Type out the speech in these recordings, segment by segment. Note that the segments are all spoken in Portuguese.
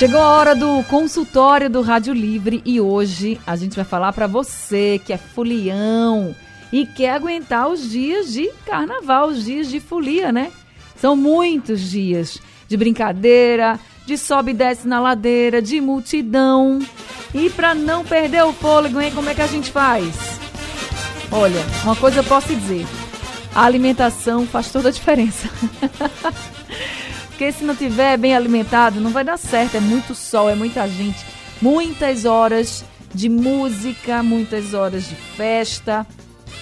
Chegou a hora do consultório do Rádio Livre e hoje a gente vai falar para você que é folião e quer aguentar os dias de carnaval, os dias de folia, né? São muitos dias de brincadeira, de sobe e desce na ladeira, de multidão. E para não perder o fôlego, hein, como é que a gente faz? Olha, uma coisa eu posso dizer: a alimentação faz toda a diferença. Porque se não tiver bem alimentado, não vai dar certo. É muito sol, é muita gente, muitas horas de música, muitas horas de festa.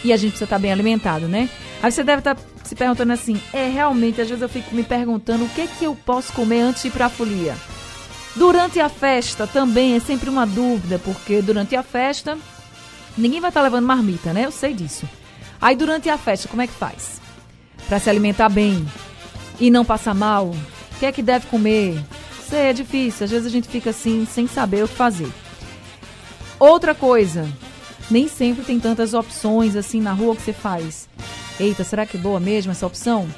E a gente precisa estar bem alimentado, né? Aí você deve estar se perguntando assim: é realmente, às vezes eu fico me perguntando o que é que eu posso comer antes de ir para a folia. Durante a festa também é sempre uma dúvida, porque durante a festa ninguém vai estar levando marmita, né? Eu sei disso. Aí durante a festa, como é que faz? Para se alimentar bem, e não passar mal? O que é que deve comer? Isso é difícil, às vezes a gente fica assim sem saber o que fazer. Outra coisa, nem sempre tem tantas opções assim na rua que você faz. Eita, será que é boa mesmo essa opção?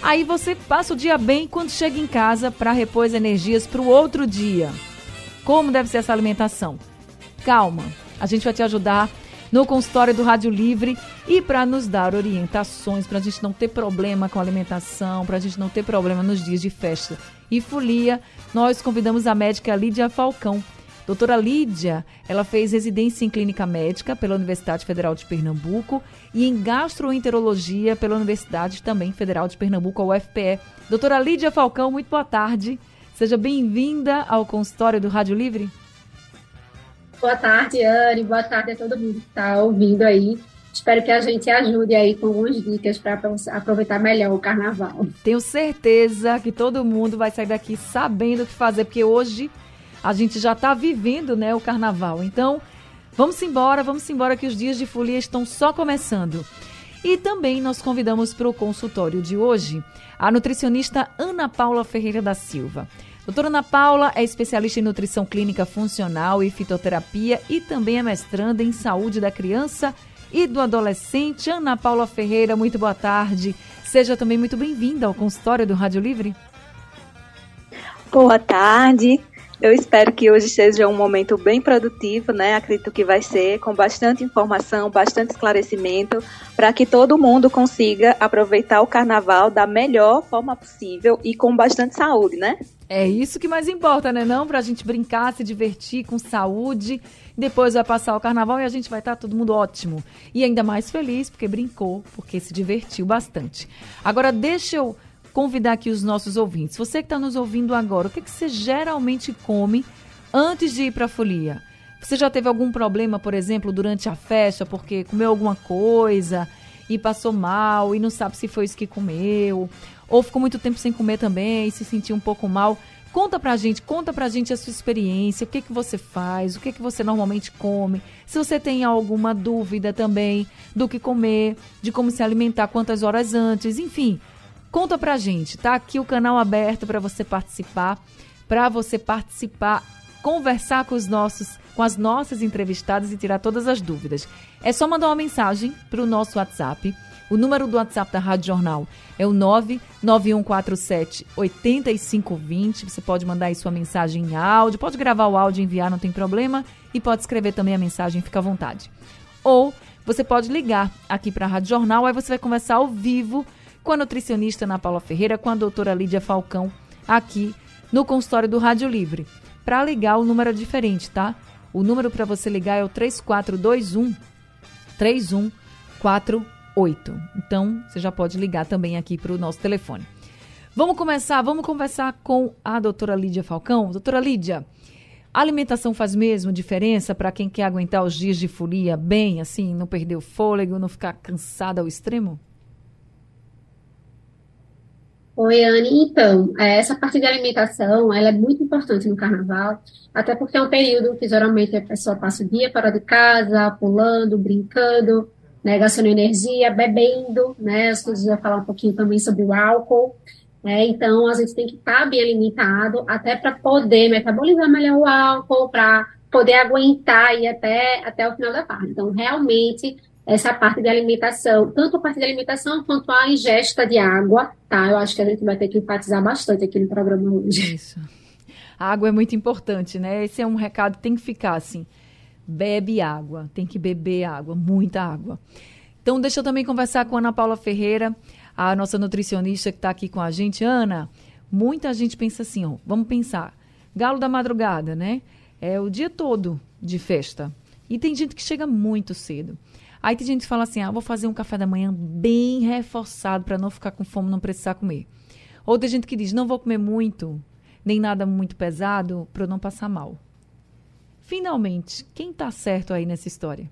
Aí você passa o dia bem quando chega em casa para repor as energias para o outro dia. Como deve ser essa alimentação? Calma, a gente vai te ajudar no consultório do Rádio Livre e para nos dar orientações, para a gente não ter problema com alimentação, para a gente não ter problema nos dias de festa e folia, nós convidamos a médica Lídia Falcão. Doutora Lídia, ela fez residência em clínica médica pela Universidade Federal de Pernambuco e em gastroenterologia pela Universidade também Federal de Pernambuco, a UFPE. Doutora Lídia Falcão, muito boa tarde. Seja bem-vinda ao consultório do Rádio Livre. Boa tarde, Anne. Boa tarde a todo mundo que está ouvindo aí. Espero que a gente ajude aí com algumas dicas para aproveitar melhor o carnaval. Tenho certeza que todo mundo vai sair daqui sabendo o que fazer, porque hoje a gente já está vivendo né, o carnaval. Então, vamos embora, vamos embora que os dias de folia estão só começando. E também nós convidamos para o consultório de hoje a nutricionista Ana Paula Ferreira da Silva. Doutora Ana Paula é especialista em nutrição clínica funcional e fitoterapia e também é mestranda em saúde da criança e do adolescente. Ana Paula Ferreira, muito boa tarde. Seja também muito bem-vinda ao consultório do Rádio Livre. Boa tarde. Eu espero que hoje seja um momento bem produtivo, né? Acredito que vai ser, com bastante informação, bastante esclarecimento, para que todo mundo consiga aproveitar o carnaval da melhor forma possível e com bastante saúde, né? É isso que mais importa, né? Não para a gente brincar, se divertir com saúde. Depois vai passar o carnaval e a gente vai estar tá todo mundo ótimo. E ainda mais feliz porque brincou, porque se divertiu bastante. Agora, deixa eu convidar aqui os nossos ouvintes. Você que está nos ouvindo agora, o que, que você geralmente come antes de ir para a folia? Você já teve algum problema, por exemplo, durante a festa, porque comeu alguma coisa e passou mal e não sabe se foi isso que comeu? Ou ficou muito tempo sem comer também e se sentiu um pouco mal. Conta pra gente, conta pra gente a sua experiência, o que que você faz, o que que você normalmente come. Se você tem alguma dúvida também do que comer, de como se alimentar, quantas horas antes, enfim. Conta pra gente, tá aqui o canal aberto para você participar, para você participar, conversar com os nossos, com as nossas entrevistadas e tirar todas as dúvidas. É só mandar uma mensagem pro nosso WhatsApp o número do WhatsApp da Rádio Jornal é o 99147 8520. Você pode mandar aí sua mensagem em áudio, pode gravar o áudio e enviar, não tem problema. E pode escrever também a mensagem, fica à vontade. Ou você pode ligar aqui para a Rádio Jornal, aí você vai conversar ao vivo com a nutricionista Ana Paula Ferreira, com a doutora Lídia Falcão, aqui no consultório do Rádio Livre. Para ligar, o número é diferente, tá? O número para você ligar é o 3421 3148. 8. Então, você já pode ligar também aqui para o nosso telefone. Vamos começar, vamos conversar com a doutora Lídia Falcão. Doutora Lídia, a alimentação faz mesmo diferença para quem quer aguentar os dias de folia bem, assim, não perder o fôlego, não ficar cansada ao extremo? Oi, Anne. Então, é, essa parte de alimentação, ela é muito importante no carnaval, até porque é um período que geralmente a pessoa passa o dia fora de casa, pulando, brincando, né, gastando energia, bebendo, né, as coisas vai falar um pouquinho também sobre o álcool, né, então a gente tem que estar bem alimentado, até para poder metabolizar melhor o álcool, para poder aguentar aí até, até o final da tarde. Então, realmente, essa parte de alimentação, tanto a parte de alimentação quanto a ingesta de água, tá? Eu acho que a gente vai ter que enfatizar bastante aqui no programa hoje. Isso. A água é muito importante, né? Esse é um recado que tem que ficar assim. Bebe água, tem que beber água, muita água. Então, deixa eu também conversar com a Ana Paula Ferreira, a nossa nutricionista que está aqui com a gente. Ana, muita gente pensa assim, ó, vamos pensar, galo da madrugada, né? É o dia todo de festa. E tem gente que chega muito cedo. Aí tem gente que fala assim: ah, vou fazer um café da manhã bem reforçado para não ficar com fome, não precisar comer. Ou tem gente que diz: não vou comer muito, nem nada muito pesado, para eu não passar mal. Finalmente, quem está certo aí nessa história?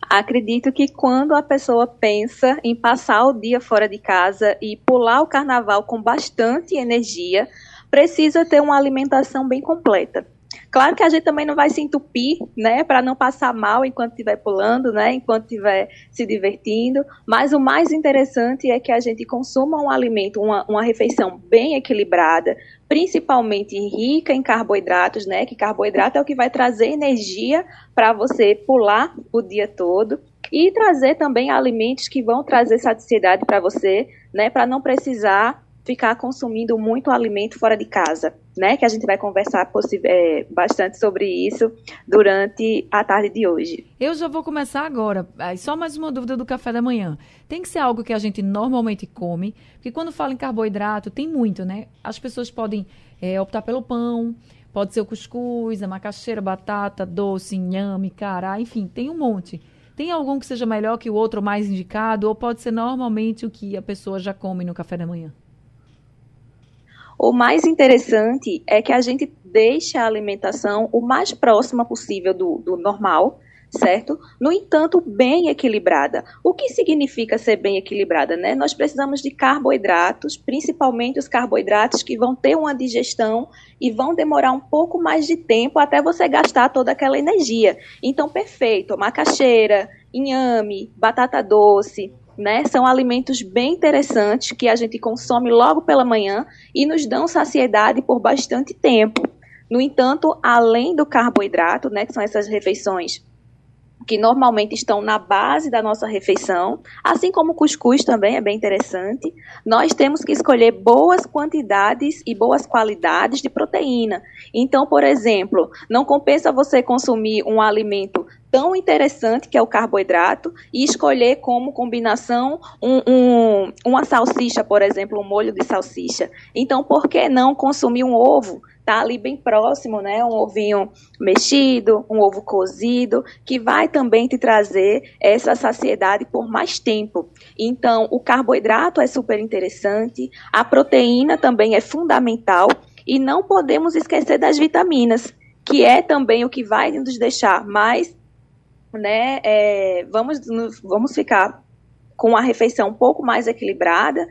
Acredito que quando a pessoa pensa em passar o dia fora de casa e pular o carnaval com bastante energia, precisa ter uma alimentação bem completa. Claro que a gente também não vai se entupir, né, para não passar mal enquanto estiver pulando, né, enquanto estiver se divertindo. Mas o mais interessante é que a gente consuma um alimento, uma, uma refeição bem equilibrada, principalmente rica em carboidratos, né, que carboidrato é o que vai trazer energia para você pular o dia todo e trazer também alimentos que vão trazer saciedade para você, né, para não precisar ficar consumindo muito alimento fora de casa, né? Que a gente vai conversar é, bastante sobre isso durante a tarde de hoje. Eu já vou começar agora. Só mais uma dúvida do café da manhã. Tem que ser algo que a gente normalmente come, porque quando fala em carboidrato, tem muito, né? As pessoas podem é, optar pelo pão, pode ser o cuscuz, a macaxeira, batata, doce, inhame, cará, enfim, tem um monte. Tem algum que seja melhor que o outro, mais indicado, ou pode ser normalmente o que a pessoa já come no café da manhã? O mais interessante é que a gente deixa a alimentação o mais próxima possível do, do normal, certo? No entanto, bem equilibrada. O que significa ser bem equilibrada, né? Nós precisamos de carboidratos, principalmente os carboidratos que vão ter uma digestão e vão demorar um pouco mais de tempo até você gastar toda aquela energia. Então, perfeito, macaxeira, inhame, batata doce, né? São alimentos bem interessantes que a gente consome logo pela manhã e nos dão saciedade por bastante tempo. No entanto, além do carboidrato, né, que são essas refeições que normalmente estão na base da nossa refeição, assim como o cuscuz também é bem interessante, nós temos que escolher boas quantidades e boas qualidades de proteína. Então, por exemplo, não compensa você consumir um alimento tão interessante que é o carboidrato e escolher como combinação um, um, uma salsicha, por exemplo, um molho de salsicha. Então, por que não consumir um ovo? Tá ali bem próximo, né? Um ovinho mexido, um ovo cozido, que vai também te trazer essa saciedade por mais tempo. Então, o carboidrato é super interessante, a proteína também é fundamental e não podemos esquecer das vitaminas, que é também o que vai nos deixar mais né, é, vamos, vamos ficar com a refeição um pouco mais equilibrada.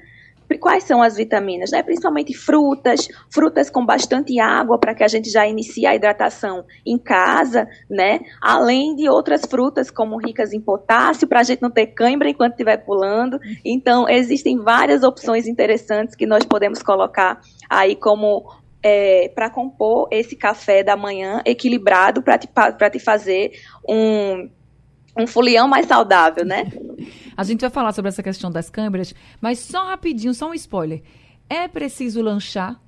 Quais são as vitaminas? Né? Principalmente frutas, frutas com bastante água para que a gente já inicie a hidratação em casa, né? Além de outras frutas como ricas em potássio para a gente não ter cãibra enquanto estiver pulando. Então existem várias opções interessantes que nós podemos colocar aí como é, para compor esse café da manhã equilibrado para te, te fazer um, um folião mais saudável, né? A gente vai falar sobre essa questão das câmeras, mas só rapidinho, só um spoiler. É preciso lanchar?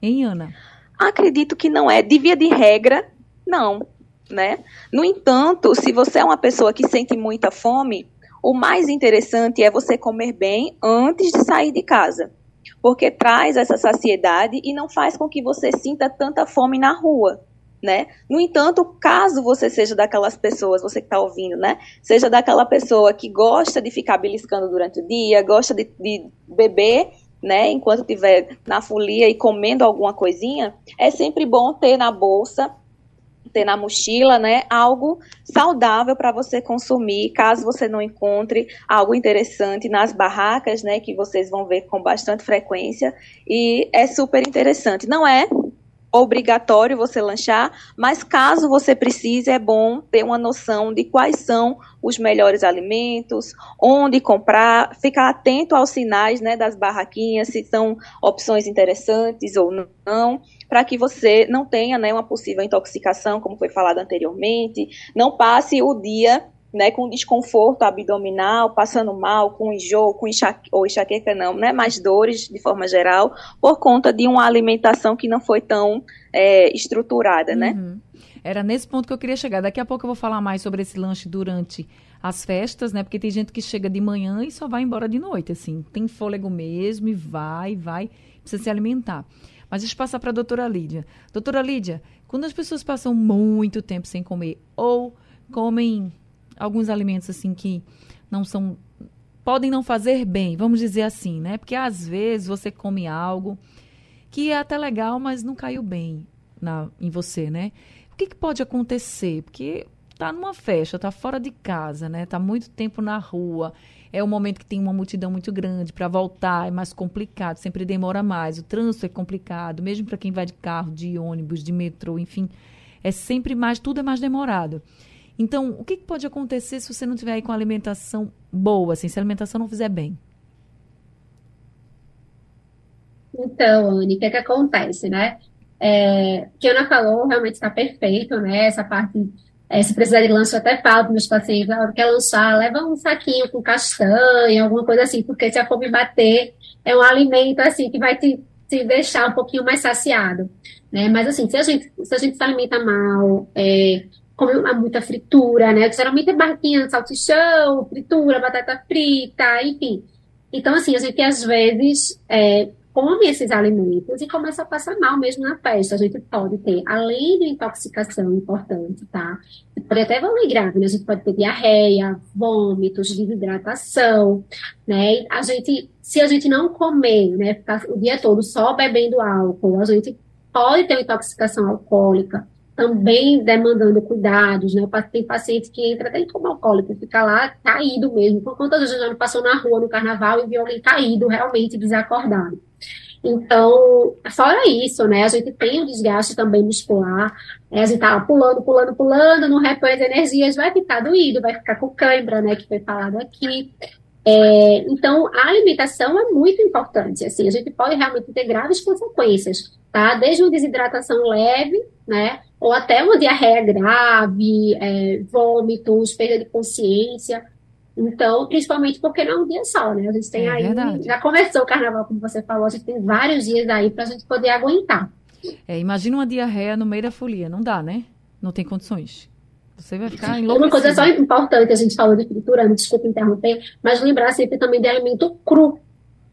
Hein, Ana? Acredito que não é. De via de regra, não, né? No entanto, se você é uma pessoa que sente muita fome, o mais interessante é você comer bem antes de sair de casa porque traz essa saciedade e não faz com que você sinta tanta fome na rua. Né? No entanto, caso você seja daquelas pessoas, você que está ouvindo, né? Seja daquela pessoa que gosta de ficar beliscando durante o dia, gosta de, de beber, né? Enquanto estiver na folia e comendo alguma coisinha, é sempre bom ter na bolsa ter na mochila, né, algo saudável para você consumir, caso você não encontre algo interessante nas barracas, né, que vocês vão ver com bastante frequência, e é super interessante. Não é obrigatório você lanchar, mas caso você precise, é bom ter uma noção de quais são os melhores alimentos, onde comprar, ficar atento aos sinais né, das barraquinhas, se são opções interessantes ou não, para que você não tenha né, uma possível intoxicação, como foi falado anteriormente, não passe o dia né, com desconforto abdominal, passando mal, com enjoo, com enxaque, ou enxaqueca não, né, mais dores de forma geral, por conta de uma alimentação que não foi tão é, estruturada, né? Uhum. Era nesse ponto que eu queria chegar. Daqui a pouco eu vou falar mais sobre esse lanche durante as festas, né? Porque tem gente que chega de manhã e só vai embora de noite, assim. Tem fôlego mesmo e vai, vai, precisa se alimentar. Mas deixa eu passar para a doutora Lídia. Doutora Lídia, quando as pessoas passam muito tempo sem comer ou comem alguns alimentos assim que não são podem não fazer bem, vamos dizer assim, né? Porque às vezes você come algo que é até legal, mas não caiu bem na, em você, né? O que, que pode acontecer? Porque tá numa festa, tá fora de casa, né? Tá muito tempo na rua. É um momento que tem uma multidão muito grande para voltar, é mais complicado, sempre demora mais. O trânsito é complicado, mesmo para quem vai de carro, de ônibus, de metrô, enfim, é sempre mais, tudo é mais demorado. Então, o que, que pode acontecer se você não tiver aí com alimentação boa, assim, se a alimentação não fizer bem? Então, Anne, o que, é que acontece, né? É, o que a Ana falou realmente está perfeito, né? Essa parte, é, se precisar de lanche, eu até falo para meus pacientes, na hora que lançar, leva um saquinho com castanha, alguma coisa assim, porque se a fome bater, é um alimento, assim, que vai te, te deixar um pouquinho mais saciado, né? Mas, assim, se a gente se, a gente se alimenta mal, é, come muita fritura, né? Geralmente é barquinha, salsichão, fritura, batata frita, enfim. Então, assim, a gente às vezes é, come esses alimentos e começa a passar mal mesmo na festa. A gente pode ter, além de intoxicação importante, tá? Pode até evoluir grave, né? A gente pode ter diarreia, vômitos, desidratação, né? A gente, se a gente não comer, né? Ficar o dia todo só bebendo álcool, a gente pode ter intoxicação alcoólica, também demandando cuidados, né? Tem paciente que entra até em coma alcoólico, fica lá caído mesmo. Por quantas vezes já não passou na rua no carnaval e viu alguém caído, realmente desacordado. Então, fora isso, né? A gente tem o desgaste também muscular, né, a gente tá pulando, pulando, pulando, não repõe as energias, vai ficar doído, vai ficar com cãibra, né? Que foi falado aqui. É, então, a alimentação é muito importante, assim, a gente pode realmente ter graves consequências, tá? Desde uma desidratação leve, né? Ou até uma diarreia grave, é, vômitos, perda de consciência. Então, principalmente porque não é um dia só, né? A gente tem é aí, verdade. já começou o carnaval, como você falou, a gente tem vários dias aí para a gente poder aguentar. É, imagina uma diarreia no meio da folia, não dá, né? Não tem condições. Você vai ficar enlouquecido. Uma coisa só importante, a gente falou de fritura, me desculpe interromper, mas lembrar sempre também de alimento cru,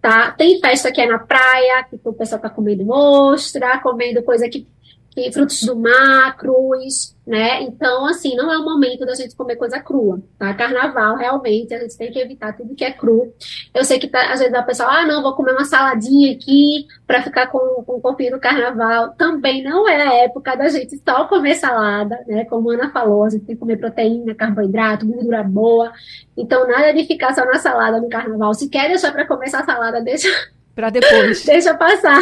tá? Tem festa que é na praia, que o pessoal tá comendo ostra, comendo coisa que e frutos do mar, cruz, né? Então, assim, não é o momento da gente comer coisa crua, tá? Carnaval, realmente, a gente tem que evitar tudo que é cru. Eu sei que tá, às vezes a pessoa, ah, não, vou comer uma saladinha aqui para ficar com, com o corpinho do carnaval. Também não é a época da gente só comer salada, né? Como a Ana falou, a gente tem que comer proteína, carboidrato, gordura boa. Então, nada de ficar só na salada no carnaval. Se quer deixar para comer essa salada, deixa. Para depois. deixa passar.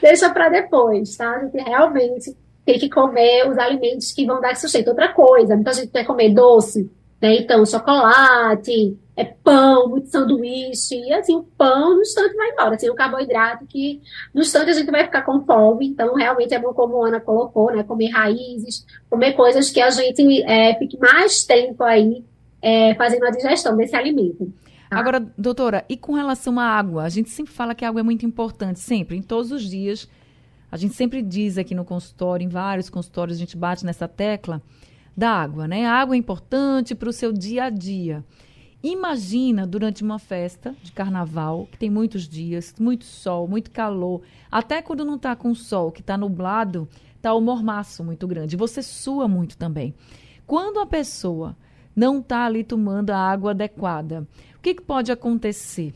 Deixa para depois, tá? A gente realmente tem que comer os alimentos que vão dar sustento. Outra coisa, muita gente quer comer doce, né? Então, chocolate, é pão, muito sanduíche, e assim, o pão no instante vai embora, assim, o carboidrato que no instante a gente vai ficar com fome, então realmente é bom, como a Ana colocou, né? Comer raízes, comer coisas que a gente é, fique mais tempo aí é, fazendo a digestão desse alimento. Tá. Agora, doutora, e com relação à água? A gente sempre fala que a água é muito importante, sempre, em todos os dias. A gente sempre diz aqui no consultório, em vários consultórios, a gente bate nessa tecla da água, né? A água é importante para o seu dia a dia. Imagina durante uma festa de carnaval, que tem muitos dias, muito sol, muito calor, até quando não está com sol, que está nublado, está o mormaço muito grande. Você sua muito também. Quando a pessoa não está ali tomando a água adequada, o que, que pode acontecer?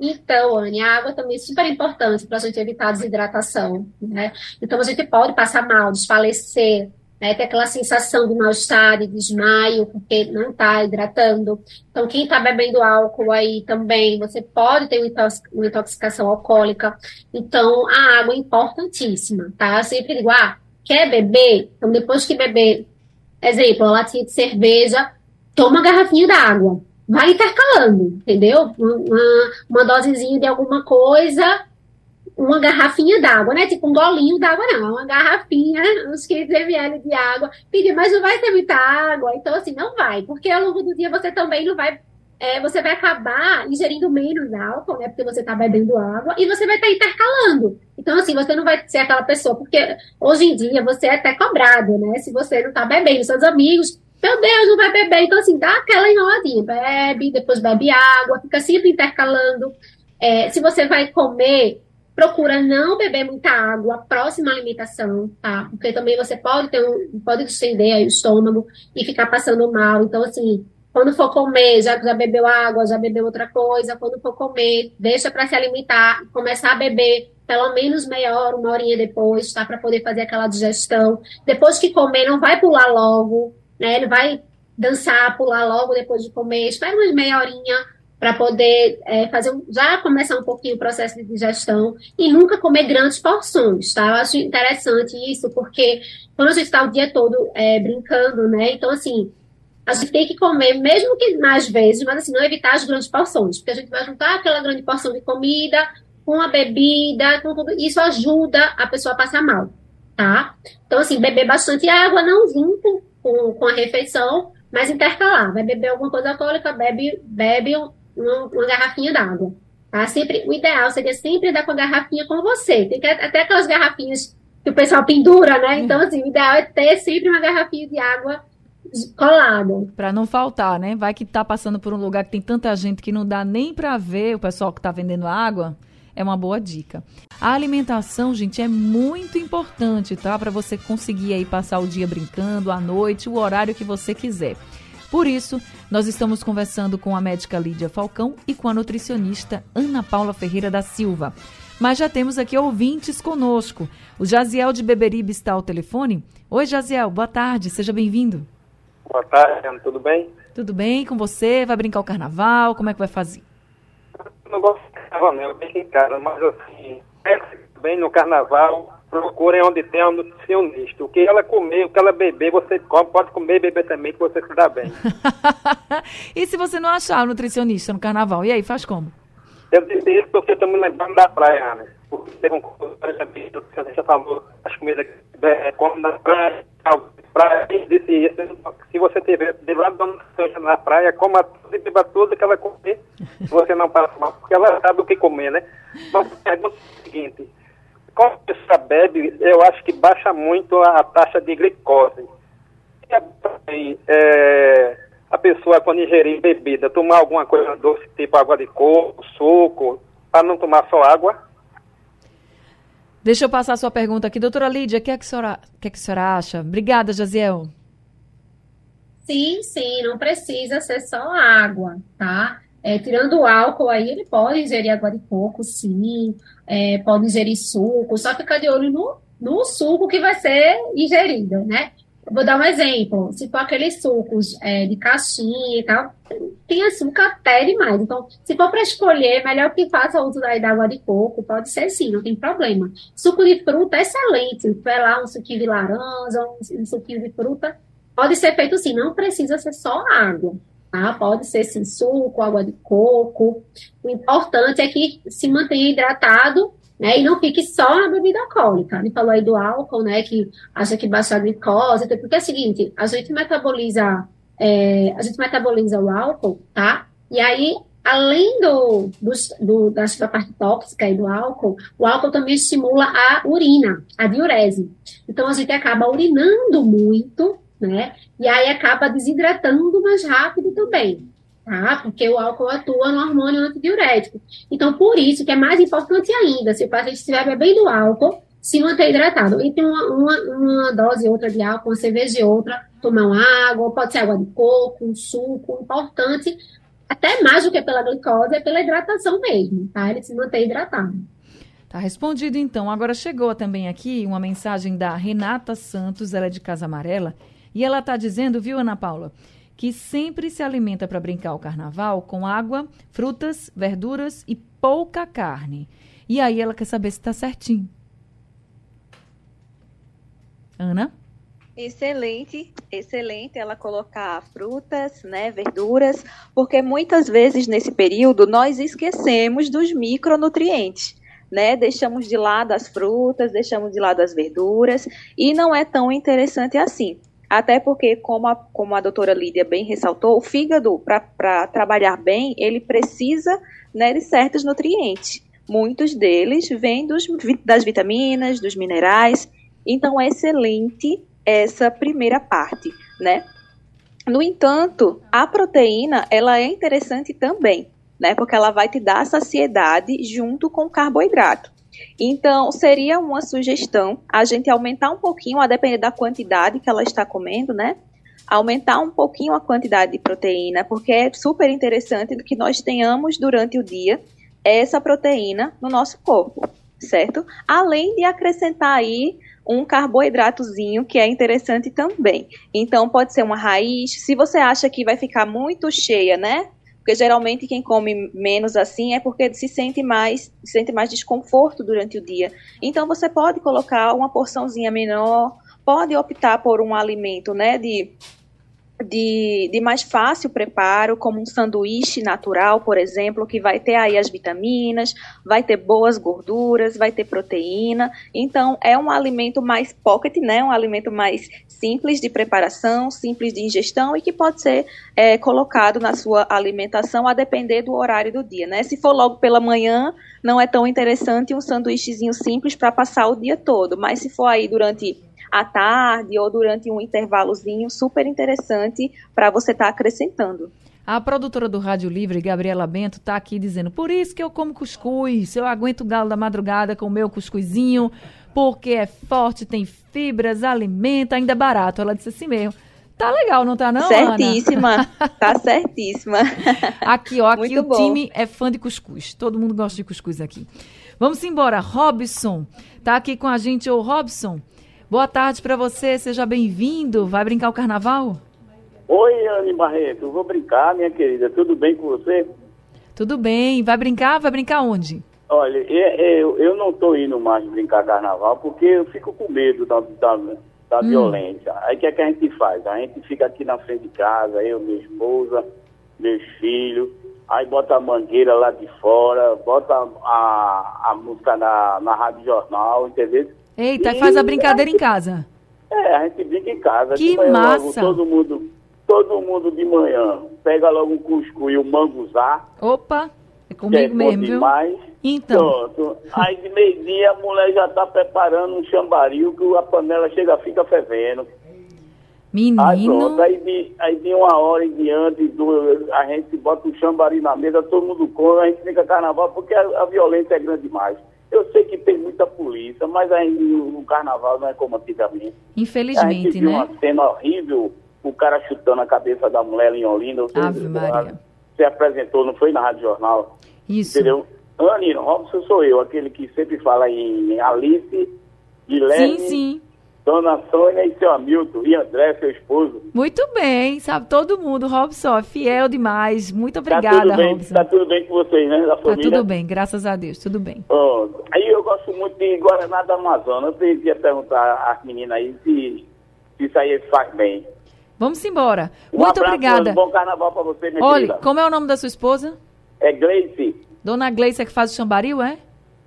Então, Anne, a água também é super importante para a gente evitar desidratação, né? Então, a gente pode passar mal, desfalecer, né? ter aquela sensação de mal-estar, de desmaio, porque não está hidratando. Então, quem está bebendo álcool aí também, você pode ter uma intoxicação alcoólica. Então, a água é importantíssima, tá? Eu sempre digo, ah, quer beber? Então, depois que beber, exemplo, uma latinha de cerveja, toma uma garrafinha d'água vai intercalando, entendeu? Uma, uma dosezinha de alguma coisa, uma garrafinha d'água, né? Tipo um golinho d'água, não, uma garrafinha, uns 500 ml de água. Pedir, mas não vai ter muita água, então assim, não vai, porque ao longo do dia você também não vai. É, você vai acabar ingerindo menos álcool, né? Porque você está bebendo água e você vai estar tá intercalando. Então, assim, você não vai ser aquela pessoa, porque hoje em dia você é até cobrado, né? Se você não está bebendo, seus amigos meu Deus, não vai beber. Então, assim, dá aquela enroladinha. Bebe, depois bebe água, fica sempre intercalando. É, se você vai comer, procura não beber muita água próxima alimentação, tá? Porque também você pode ter um, pode estender aí o estômago e ficar passando mal. Então, assim, quando for comer, já, já bebeu água, já bebeu outra coisa, quando for comer, deixa para se alimentar, começar a beber pelo menos meia hora, uma horinha depois, tá? Para poder fazer aquela digestão. Depois que comer, não vai pular logo, né? Ele vai dançar, pular logo depois de comer, espera uma meia horinha para poder é, fazer já começar um pouquinho o processo de digestão e nunca comer grandes porções, tá? Eu acho interessante isso, porque quando a gente está o dia todo é, brincando, né? Então, assim, a gente tem que comer, mesmo que mais vezes, mas assim, não evitar as grandes porções, porque a gente vai juntar aquela grande porção de comida com a bebida, com tudo, isso ajuda a pessoa a passar mal, tá? Então, assim, beber bastante água, não junto com, com a refeição, mas intercalar. Vai beber alguma coisa alcoólica, bebe, bebe uma, uma garrafinha d'água. Tá? Sempre, o ideal seria sempre dar com a garrafinha com você. Tem que, até aquelas garrafinhas que o pessoal pendura, né? Então, assim, o ideal é ter sempre uma garrafinha de água colada. Para não faltar, né? Vai que tá passando por um lugar que tem tanta gente que não dá nem para ver o pessoal que tá vendendo água é uma boa dica. A alimentação, gente, é muito importante, tá? Para você conseguir aí passar o dia brincando, à noite, o horário que você quiser. Por isso, nós estamos conversando com a médica Lídia Falcão e com a nutricionista Ana Paula Ferreira da Silva. Mas já temos aqui ouvintes conosco. O Jaziel de Beberibe está ao telefone. Oi, Jaziel, boa tarde, seja bem-vindo. Boa tarde, Ana, tudo bem? Tudo bem com você? Vai brincar o carnaval? Como é que vai fazer? Eu não gosto carnaval, não, bem em casa, mas assim, bem no carnaval, procurem onde tem um nutricionista. O que ela comer, o que ela beber, você come, pode comer e beber também, que você se dá bem. e se você não achar o nutricionista no carnaval, e aí, faz como? Eu disse isso porque eu estou me lembrando da praia, né? Porque teve um o nutricionista falou as comidas que come na praia, praia, disse se você tiver de lado da na praia, coma tudo e beba tudo que ela comer, você não passa mal, porque ela sabe o que comer, né? Mas a pergunta é a seguinte, quando a pessoa bebe, eu acho que baixa muito a, taxa de glicose. E, é, a pessoa, quando ingerir bebida, tomar alguma coisa doce, tipo água de coco, suco, para não tomar só água? Deixa eu passar a sua pergunta aqui. Doutora Lídia, o que, é que, a senhora, que, é que a senhora acha? Obrigada, Jaziel. Sim, sim, não precisa ser só água, tá? É, tirando o álcool aí, ele pode ingerir água de coco, sim, é, pode ingerir suco, só ficar de olho no, no suco que vai ser ingerido, né? Vou dar um exemplo. Se for aqueles sucos é, de caixinha e tal, tem açúcar até demais. Então, se for para escolher, melhor que faça uso da, água de coco, pode ser sim, não tem problema. Suco de fruta é excelente. For lá um suquinho de laranja, um, um suquinho de fruta, pode ser feito sim. Não precisa ser só água. Tá? Pode ser sim, suco, água de coco. O importante é que se mantenha hidratado né? E não fique só na bebida alcoólica. Ele falou aí do álcool, né? Que acha que baixa a glicose, porque é o seguinte, a gente metaboliza, é, a gente metaboliza o álcool, tá? E aí, além do, do, do, da, da parte tóxica e do álcool, o álcool também estimula a urina, a diurese. Então, a gente acaba urinando muito, né? E aí acaba desidratando mais rápido também tá? Porque o álcool atua no hormônio antidiurético. Então, por isso que é mais importante ainda, se o paciente estiver bebendo álcool, se manter hidratado. Entre uma, uma, dose outra de álcool, uma cerveja e outra, tomar uma água, pode ser água de coco, um suco. Importante até mais do que pela glicose, é pela hidratação mesmo, tá? Ele se mantém hidratado. Tá respondido então. Agora chegou também aqui uma mensagem da Renata Santos, ela é de Casa Amarela, e ela tá dizendo, viu, Ana Paula, que sempre se alimenta para brincar o carnaval com água, frutas, verduras e pouca carne. E aí ela quer saber se está certinho. Ana? Excelente, excelente ela colocar frutas, né, verduras, porque muitas vezes nesse período nós esquecemos dos micronutrientes, né? Deixamos de lado as frutas, deixamos de lado as verduras e não é tão interessante assim. Até porque, como a, como a doutora Lídia bem ressaltou, o fígado, para trabalhar bem, ele precisa né, de certos nutrientes. Muitos deles vêm dos, das vitaminas, dos minerais. Então, é excelente essa primeira parte, né? No entanto, a proteína, ela é interessante também, né? Porque ela vai te dar saciedade junto com o carboidrato. Então, seria uma sugestão a gente aumentar um pouquinho, a depender da quantidade que ela está comendo, né? Aumentar um pouquinho a quantidade de proteína, porque é super interessante que nós tenhamos durante o dia essa proteína no nosso corpo, certo? Além de acrescentar aí um carboidratozinho que é interessante também. Então pode ser uma raiz. Se você acha que vai ficar muito cheia, né? Porque geralmente quem come menos assim é porque se sente mais, se sente mais desconforto durante o dia. Então você pode colocar uma porçãozinha menor, pode optar por um alimento, né, de de, de mais fácil preparo, como um sanduíche natural, por exemplo, que vai ter aí as vitaminas, vai ter boas gorduras, vai ter proteína. Então, é um alimento mais pocket, né? Um alimento mais simples de preparação, simples de ingestão e que pode ser é, colocado na sua alimentação a depender do horário do dia, né? Se for logo pela manhã, não é tão interessante um sanduíchezinho simples para passar o dia todo, mas se for aí durante à tarde ou durante um intervalozinho super interessante para você estar tá acrescentando. A produtora do Rádio Livre, Gabriela Bento, está aqui dizendo: por isso que eu como cuscuz, eu aguento o galo da madrugada com o meu cuscuzinho, porque é forte, tem fibras, alimenta, ainda é barato. Ela disse assim mesmo. Tá legal, não tá não, Certíssima, Ana? tá certíssima. Aqui, ó, aqui Muito o bom. time é fã de cuscuz. Todo mundo gosta de cuscuz aqui. Vamos embora. Robson, tá aqui com a gente. Ô, Robson, Boa tarde para você, seja bem-vindo. Vai brincar o carnaval? Oi, Anne Barreto, vou brincar, minha querida. Tudo bem com você? Tudo bem. Vai brincar? Vai brincar onde? Olha, eu, eu não estou indo mais brincar carnaval porque eu fico com medo da, da, da hum. violência. Aí o que, é que a gente faz? A gente fica aqui na frente de casa, eu, minha esposa, meus filhos, aí bota a mangueira lá de fora, bota a, a música na, na rádio jornal, entendeu? Eita, e faz a brincadeira em casa. É, a gente brinca em casa. Que massa. Logo, todo mundo, todo mundo de manhã pega logo um cuscuz e um manguzá. Opa, é comigo é mesmo, viu? Demais. Então. Pronto. Aí de meio-dia a mulher já tá preparando um chambaril que a panela chega, fica fervendo. Menino. Aí, pronto, aí, de, aí de uma hora em diante, do, a gente bota o chambari na mesa, todo mundo come, a gente fica carnaval, porque a, a violência é grande demais. Eu sei que tem muita polícia, mas ainda o carnaval não é como antigamente. Infelizmente, a gente viu né? uma cena horrível, o cara chutando a cabeça da mulher em Olinda. Ave Maria. Você apresentou, não foi na Rádio Jornal? Isso. Entendeu? Anny, Robson sou eu, aquele que sempre fala em Alice, Guilherme, sim, sim. Dona Sônia e seu Hamilton, e André, seu esposo. Muito bem, sabe todo mundo, Robson, fiel demais. Muito obrigada, tá tudo bem, Robson. Tá tudo bem com vocês, né, da família? Tá tudo bem, graças a Deus, tudo bem. Oh, aí eu gosto muito de Guaraná da Amazonas. Eu queria perguntar às meninas aí se, se isso aí faz bem. Vamos embora. Um muito abraço, obrigada. Um bom carnaval pra você, minha Olha, querida. como é o nome da sua esposa? É Gleice. Dona Gleice é que faz o chambaril, é?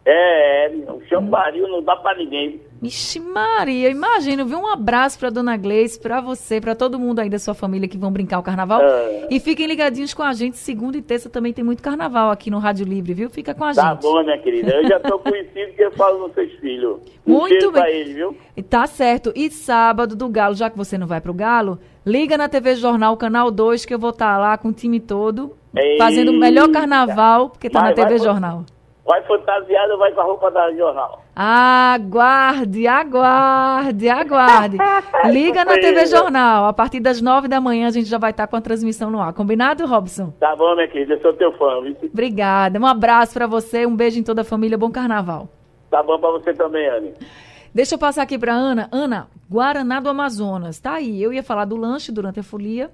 É, é, o chambaril não dá pra ninguém. Vixe Maria, imagina, viu? Um abraço pra Dona Gleice, pra você, pra todo mundo aí da sua família que vão brincar o carnaval. É. E fiquem ligadinhos com a gente, segunda e terça também tem muito carnaval aqui no Rádio Livre, viu? Fica com a Tá gente. bom, minha querida. Eu já tô conhecido que eu falo nos seus filhos. Muito bem. pra ele, viu? E Tá certo. E sábado do Galo, já que você não vai pro Galo, liga na TV Jornal, canal 2, que eu vou estar lá com o time todo, Eita. fazendo o melhor carnaval, porque tá Vai, na TV vai, Jornal. Vai fantasiado ou vai com a roupa da jornal? Aguarde, aguarde, aguarde. Liga na TV Jornal. A partir das nove da manhã a gente já vai estar com a transmissão no ar. Combinado, Robson? Tá bom, minha querida. Eu sou teu fã. Viu? Obrigada. Um abraço para você, um beijo em toda a família. Bom carnaval. Tá bom para você também, Anne. Deixa eu passar aqui para Ana. Ana, Guaraná do Amazonas. Tá aí. Eu ia falar do lanche durante a folia,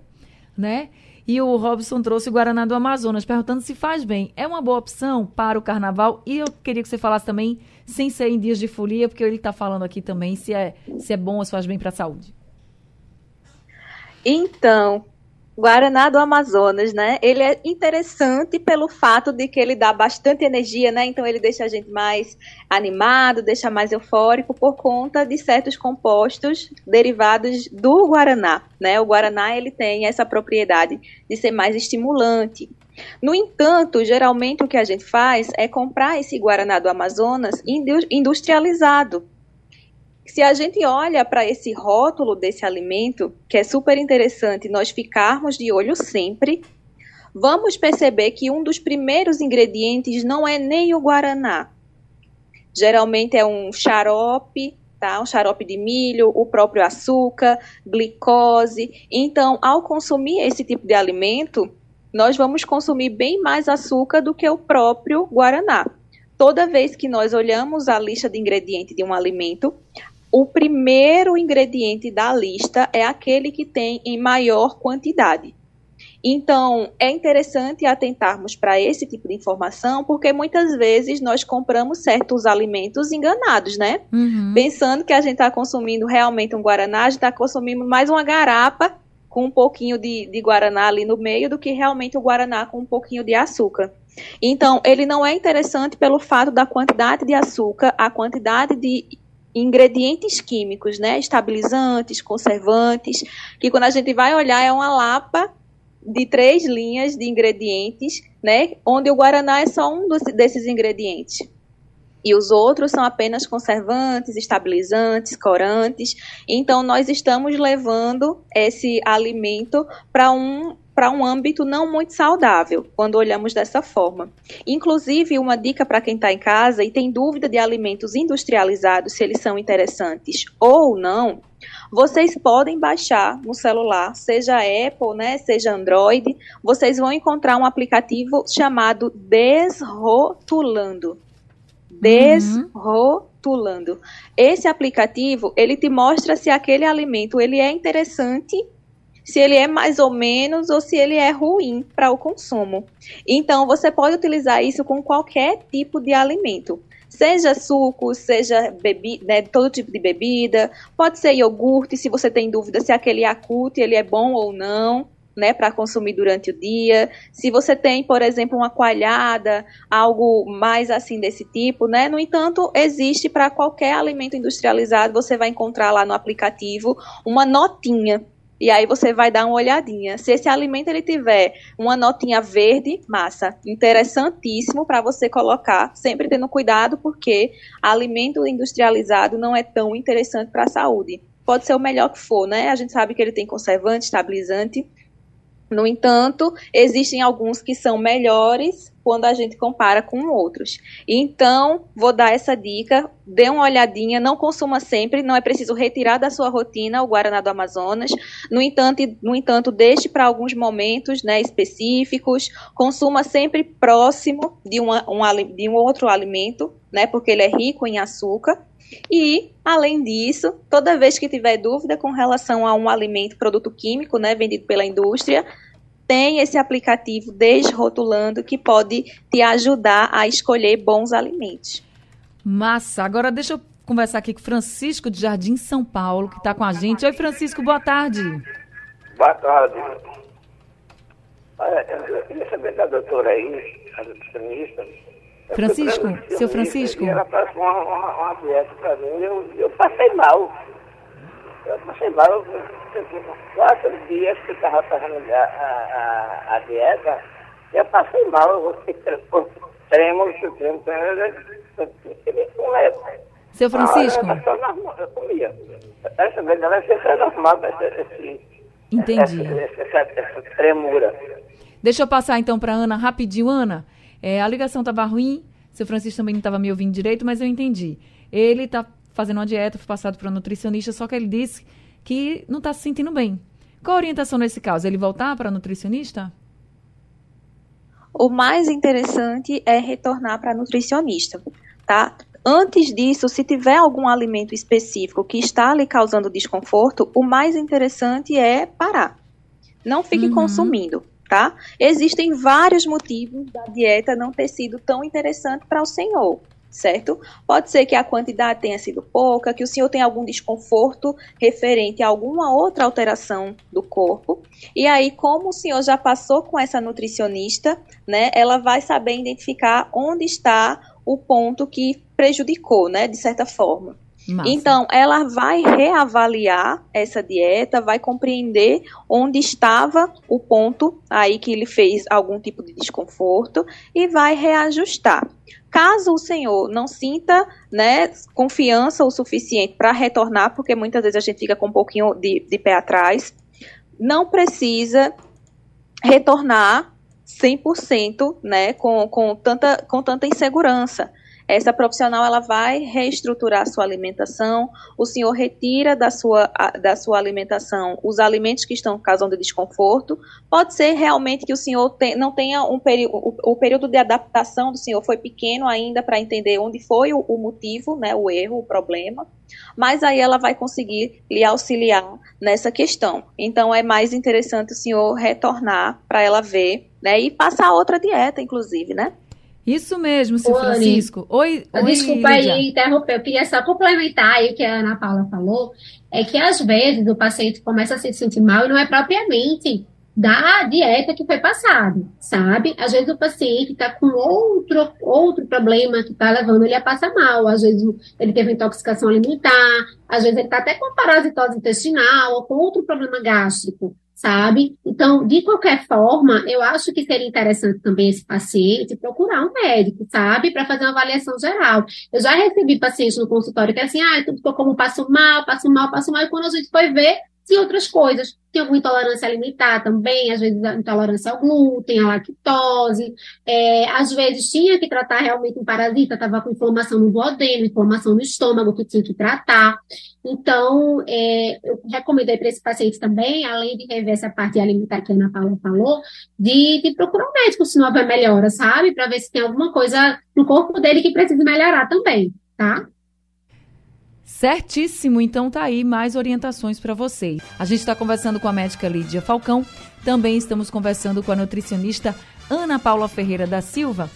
né? E o Robson trouxe o Guaraná do Amazonas, perguntando se faz bem. É uma boa opção para o carnaval? E eu queria que você falasse também, sem ser em dias de folia, porque ele está falando aqui também se é, se é bom ou se faz bem para a saúde. Então, Guaraná do Amazonas, né? Ele é interessante pelo fato de que ele dá bastante energia, né? Então ele deixa a gente mais animado, deixa mais eufórico por conta de certos compostos derivados do guaraná, né? O guaraná ele tem essa propriedade de ser mais estimulante. No entanto, geralmente o que a gente faz é comprar esse guaraná do Amazonas industrializado, se a gente olha para esse rótulo desse alimento, que é super interessante nós ficarmos de olho sempre, vamos perceber que um dos primeiros ingredientes não é nem o guaraná. Geralmente é um xarope, tá? Um xarope de milho, o próprio açúcar, glicose. Então, ao consumir esse tipo de alimento, nós vamos consumir bem mais açúcar do que o próprio guaraná. Toda vez que nós olhamos a lista de ingredientes de um alimento, o primeiro ingrediente da lista é aquele que tem em maior quantidade. Então, é interessante atentarmos para esse tipo de informação, porque muitas vezes nós compramos certos alimentos enganados, né? Uhum. Pensando que a gente está consumindo realmente um Guaraná, a gente está consumindo mais uma garapa com um pouquinho de, de Guaraná ali no meio do que realmente o Guaraná com um pouquinho de açúcar. Então, ele não é interessante pelo fato da quantidade de açúcar, a quantidade de ingredientes químicos, né? Estabilizantes, conservantes, que quando a gente vai olhar é uma lapa de três linhas de ingredientes, né? Onde o guaraná é só um dos, desses ingredientes. E os outros são apenas conservantes, estabilizantes, corantes. Então, nós estamos levando esse alimento para um para um âmbito não muito saudável, quando olhamos dessa forma. Inclusive, uma dica para quem está em casa e tem dúvida de alimentos industrializados, se eles são interessantes ou não, vocês podem baixar no celular, seja Apple, né, seja Android, vocês vão encontrar um aplicativo chamado Desrotulando. Desrotulando. Uhum. Esse aplicativo, ele te mostra se aquele alimento ele é interessante se ele é mais ou menos ou se ele é ruim para o consumo. Então, você pode utilizar isso com qualquer tipo de alimento. Seja suco, seja bebida, né, todo tipo de bebida, pode ser iogurte, se você tem dúvida se aquele Yakult ele é bom ou não, né, para consumir durante o dia. Se você tem, por exemplo, uma coalhada, algo mais assim desse tipo, né? No entanto, existe para qualquer alimento industrializado, você vai encontrar lá no aplicativo uma notinha e aí você vai dar uma olhadinha. Se esse alimento ele tiver uma notinha verde, massa, interessantíssimo para você colocar, sempre tendo cuidado porque alimento industrializado não é tão interessante para a saúde. Pode ser o melhor que for, né? A gente sabe que ele tem conservante, estabilizante, no entanto, existem alguns que são melhores quando a gente compara com outros. Então, vou dar essa dica, dê uma olhadinha, não consuma sempre, não é preciso retirar da sua rotina o Guaraná do Amazonas. No entanto, no entanto deixe para alguns momentos né, específicos, consuma sempre próximo de, uma, um, de um outro alimento, né, porque ele é rico em açúcar. E, além disso, toda vez que tiver dúvida com relação a um alimento, produto químico, né, vendido pela indústria, tem esse aplicativo Desrotulando que pode te ajudar a escolher bons alimentos. Massa. Agora deixa eu conversar aqui com Francisco de Jardim São Paulo, que está com a gente. Oi, Francisco, boa tarde. Boa tarde. Eu queria saber da doutora aí, a nutricionista, Francisco, seu Francisco. Ela passou uma, uma, uma dieta para mim, eu, eu passei mal. Eu passei mal, eu, quatro dias que eu estava fazendo a, a, a, dieta, eu passei mal, eu trêmulo, trêmulo, trêmulo, Seu Francisco? Eu comia. Essa vez ela é normal, esse, Entendi. Essa, essa, essa tremura. Deixa eu passar então para Ana rapidinho. Ana, é, a ligação estava ruim, Seu Francisco também não estava me ouvindo direito, mas eu entendi. Ele está fazendo uma dieta, foi passado para nutricionista, só que ele disse que não está se sentindo bem. Qual a orientação nesse caso? Ele voltar para nutricionista? O mais interessante é retornar para nutricionista, tá? Antes disso, se tiver algum alimento específico que está lhe causando desconforto, o mais interessante é parar. Não fique uhum. consumindo, tá? Existem vários motivos da dieta não ter sido tão interessante para o senhor certo? Pode ser que a quantidade tenha sido pouca, que o senhor tenha algum desconforto referente a alguma outra alteração do corpo. E aí, como o senhor já passou com essa nutricionista, né, ela vai saber identificar onde está o ponto que prejudicou, né, de certa forma. Massa. Então, ela vai reavaliar essa dieta, vai compreender onde estava o ponto aí que ele fez algum tipo de desconforto e vai reajustar. Caso o senhor não sinta né, confiança o suficiente para retornar, porque muitas vezes a gente fica com um pouquinho de, de pé atrás, não precisa retornar 100%, né, com, com, tanta, com tanta insegurança. Essa profissional ela vai reestruturar a sua alimentação, o senhor retira da sua, da sua alimentação os alimentos que estão causando desconforto. Pode ser realmente que o senhor não tenha um período, o, o, período de adaptação do senhor foi pequeno ainda para entender onde foi o, o motivo, né, o erro, o problema mas aí ela vai conseguir lhe auxiliar nessa questão. Então é mais interessante o senhor retornar para ela ver, né, e passar outra dieta, inclusive, né? Isso mesmo, seu Francisco. Oi, oi Desculpa Lídia. aí interromper, eu queria só complementar aí o que a Ana Paula falou, é que às vezes o paciente começa a se sentir mal e não é propriamente da dieta que foi passada, sabe? Às vezes o paciente está com outro, outro problema que está levando ele a passar mal, às vezes ele teve intoxicação alimentar, às vezes ele está até com parasitose intestinal ou com outro problema gástrico sabe? Então, de qualquer forma, eu acho que seria interessante também esse paciente procurar um médico, sabe? Para fazer uma avaliação geral. Eu já recebi pacientes no consultório que é assim, ah, tudo ficou como passo mal, passo mal, passo mal, e quando a gente foi ver, tinha outras coisas. Tem alguma intolerância alimentar também, às vezes intolerância ao glúten, à lactose. É, às vezes tinha que tratar realmente um parasita, estava com inflamação no duodeno, inflamação no estômago, que tinha que tratar. Então, é, eu recomendei para esse paciente também, além de rever essa parte alimentar que a Ana Paula falou, de, de procurar um médico se não houver melhora, sabe? Para ver se tem alguma coisa no corpo dele que precisa melhorar também, tá? Certíssimo, então tá aí mais orientações para vocês. A gente está conversando com a médica Lídia Falcão, também estamos conversando com a nutricionista Ana Paula Ferreira da Silva.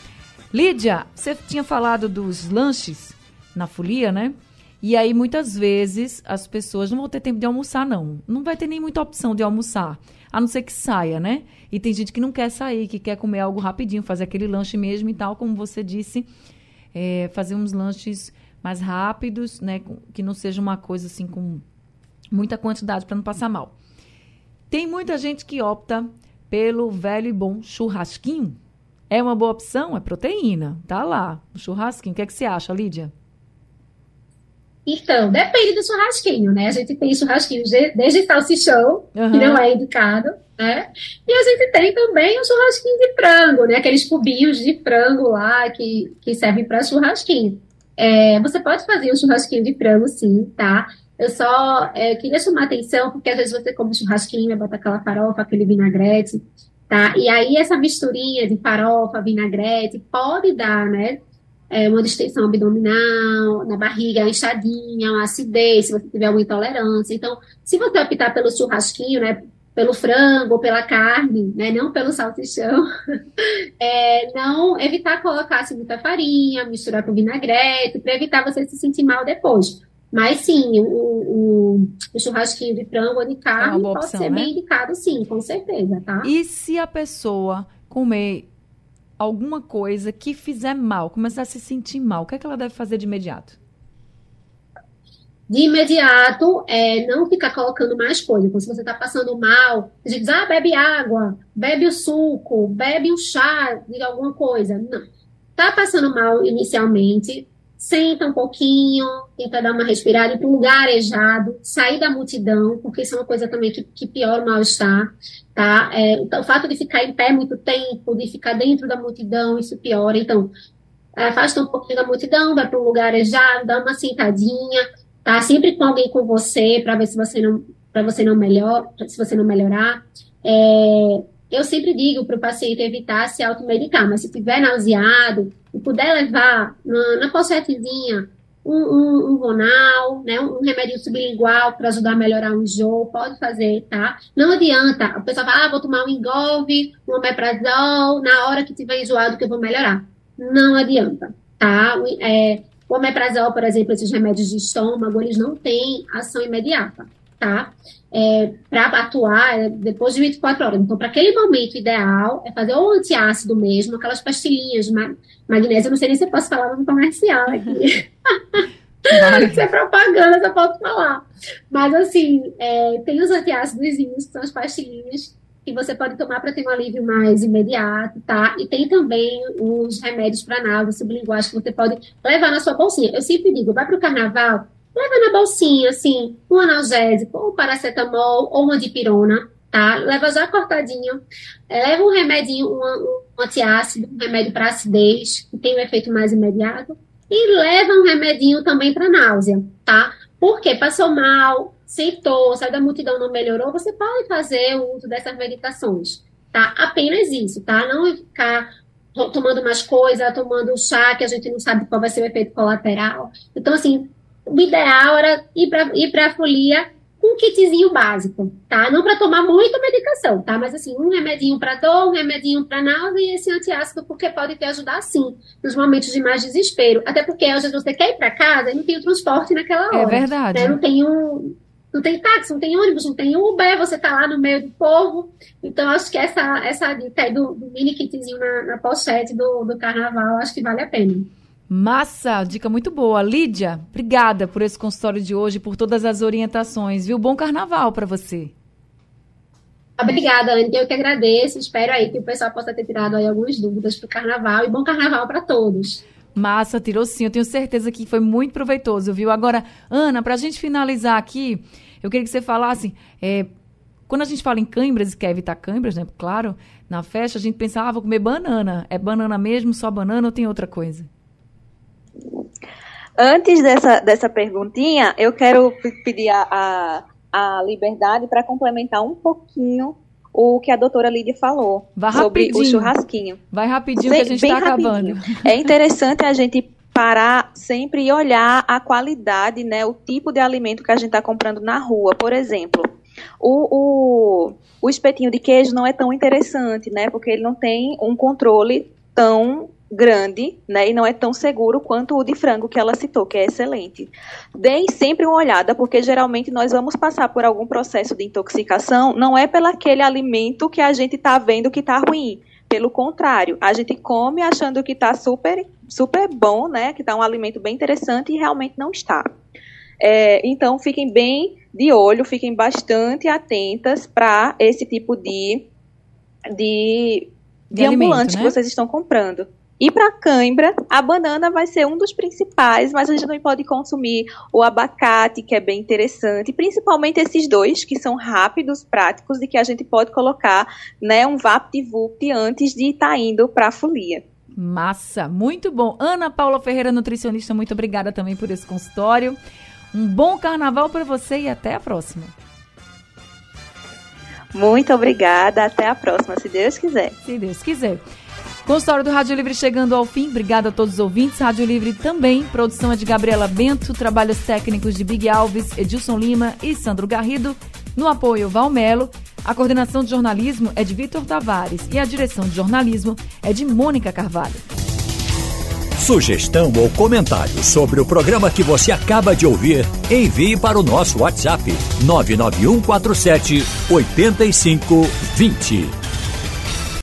Lídia, você tinha falado dos lanches na folia, né? E aí, muitas vezes, as pessoas não vão ter tempo de almoçar, não. Não vai ter nem muita opção de almoçar, a não ser que saia, né? E tem gente que não quer sair, que quer comer algo rapidinho, fazer aquele lanche mesmo e tal, como você disse, é, fazer uns lanches mais rápidos, né? Que não seja uma coisa assim com muita quantidade para não passar mal. Tem muita gente que opta pelo velho e bom churrasquinho. É uma boa opção, é proteína. Tá lá, o churrasquinho. O que, é que você acha, Lídia? Então, depende do churrasquinho, né? A gente tem churrasquinho desde salsichão, uhum. que não é indicado, né? E a gente tem também o churrasquinho de frango, né? Aqueles cubinhos de frango lá que, que servem para churrasquinho. É, você pode fazer um churrasquinho de frango, sim, tá? Eu só é, queria chamar atenção, porque às vezes você come churrasquinho, bota aquela farofa, aquele vinagrete, tá? E aí essa misturinha de farofa, vinagrete, pode dar, né? É, uma distensão abdominal, na barriga, inchadinha, uma acidez, se você tiver alguma intolerância. Então, se você optar pelo churrasquinho, né? Pelo frango, pela carne, né, não pelo salsichão, é, não evitar colocar assim, muita farinha, misturar com vinagrete, para evitar você se sentir mal depois. Mas sim, o, o, o churrasquinho de frango ou de carne é pode opção, ser né? bem indicado, sim, com certeza, tá? E se a pessoa comer alguma coisa que fizer mal, começar a se sentir mal, o que, é que ela deve fazer de imediato? De imediato, é, não ficar colocando mais coisa. Então, se você está passando mal, a gente diz, ah, bebe água, bebe o suco, bebe um chá de alguma coisa. Não. Tá passando mal inicialmente, senta um pouquinho, tenta dar uma respirada, ir para um lugar arejado, sair da multidão, porque isso é uma coisa também que, que piora o mal-estar, tá? É, então, o fato de ficar em pé muito tempo, de ficar dentro da multidão, isso piora. Então, afasta um pouquinho da multidão, vai para um lugar arejado, dá uma sentadinha, tá? Sempre com alguém com você para ver se você não para você não melhor, se você não melhorar. É, eu sempre digo para o paciente evitar se automedicar, mas se estiver nauseado e puder levar na, na pochetezinha um, um, um Vonal, né, um remédio sublingual para ajudar a melhorar o enjoo, pode fazer, tá? Não adianta, a pessoa fala, ah, vou tomar um Engolve, um Omeprazol, na hora que tiver enjoado que eu vou melhorar. Não adianta, tá? É, o Omeprazol, por exemplo, esses remédios de estômago, eles não têm ação imediata, tá? É, para atuar é depois de 24 horas. Então, para aquele momento ideal, é fazer o antiácido mesmo, aquelas pastilhinhas de magnésio. Eu não sei nem se eu posso falar no comercial aqui. Isso é propaganda, só posso falar. Mas, assim, é, tem os antiácidos, que são as pastilhinhas que você pode tomar para ter um alívio mais imediato, tá? E tem também os remédios para náusea sublinguais que você pode levar na sua bolsinha. Eu sempre digo, vai para o carnaval, leva na bolsinha, assim, um analgésico, ou um paracetamol, ou uma dipirona, tá? Leva já cortadinho. É, leva um remedinho, um, um antiácido, um remédio para acidez, que tem um efeito mais imediato. E leva um remedinho também para náusea, tá? Porque passou mal, sentou, saiu da multidão, não melhorou, você pode fazer o uso dessas medicações, tá? Apenas isso, tá? Não ficar tomando mais coisa, tomando chá, que a gente não sabe qual vai ser o efeito colateral. Então, assim, o ideal era ir para ir a folia um kitzinho básico, tá? Não para tomar muita medicação, tá? Mas assim, um remedinho para dor, um remedinho para náusea e esse antiácido, porque pode te ajudar sim, nos momentos de mais desespero. Até porque às vezes você quer ir para casa e não tem o transporte naquela é hora. É verdade. Né? Não tem um. Não tem táxi, não tem ônibus, não tem Uber, você tá lá no meio do povo. Então, acho que essa, essa dica aí do, do mini kitzinho na, na pochete do, do carnaval, acho que vale a pena. Massa, dica muito boa. Lídia, obrigada por esse consultório de hoje, por todas as orientações, viu? Bom carnaval para você. Obrigada, Anne. Eu que agradeço. Espero aí que o pessoal possa ter tirado aí algumas dúvidas para o carnaval e bom carnaval para todos. Massa, tirou sim. Eu tenho certeza que foi muito proveitoso, viu? Agora, Ana, para a gente finalizar aqui, eu queria que você falasse. É, quando a gente fala em câimbras e quer evitar câimbras, né? Claro, na festa a gente pensa, ah, vou comer banana. É banana mesmo, só banana ou tem outra coisa? Antes dessa, dessa perguntinha, eu quero pedir a, a, a liberdade para complementar um pouquinho o que a doutora Lídia falou Vai sobre rapidinho. o churrasquinho. Vai rapidinho que a gente está acabando. É interessante a gente parar sempre e olhar a qualidade, né, o tipo de alimento que a gente está comprando na rua. Por exemplo, o, o, o espetinho de queijo não é tão interessante, né, porque ele não tem um controle tão grande, né, e não é tão seguro quanto o de frango que ela citou, que é excelente. Deem sempre uma olhada, porque geralmente nós vamos passar por algum processo de intoxicação, não é pelo aquele alimento que a gente está vendo que está ruim. Pelo contrário, a gente come achando que está super, super bom, né, que está um alimento bem interessante e realmente não está. É, então, fiquem bem de olho, fiquem bastante atentas para esse tipo de, de, de, de ambulante né? que vocês estão comprando. E para cãibra, a banana vai ser um dos principais, mas a gente também pode consumir o abacate, que é bem interessante, principalmente esses dois, que são rápidos, práticos, e que a gente pode colocar né, um VaptVupt antes de estar tá indo para a folia. Massa, muito bom. Ana Paula Ferreira, nutricionista, muito obrigada também por esse consultório. Um bom carnaval para você e até a próxima. Muito obrigada, até a próxima, se Deus quiser. Se Deus quiser. Consultório do Rádio Livre chegando ao fim. Obrigada a todos os ouvintes. Rádio Livre também. Produção é de Gabriela Bento. Trabalhos técnicos de Big Alves, Edilson Lima e Sandro Garrido. No apoio, Valmelo. A coordenação de jornalismo é de Vitor Tavares e a direção de jornalismo é de Mônica Carvalho. Sugestão ou comentário sobre o programa que você acaba de ouvir, envie para o nosso WhatsApp 99147 8520.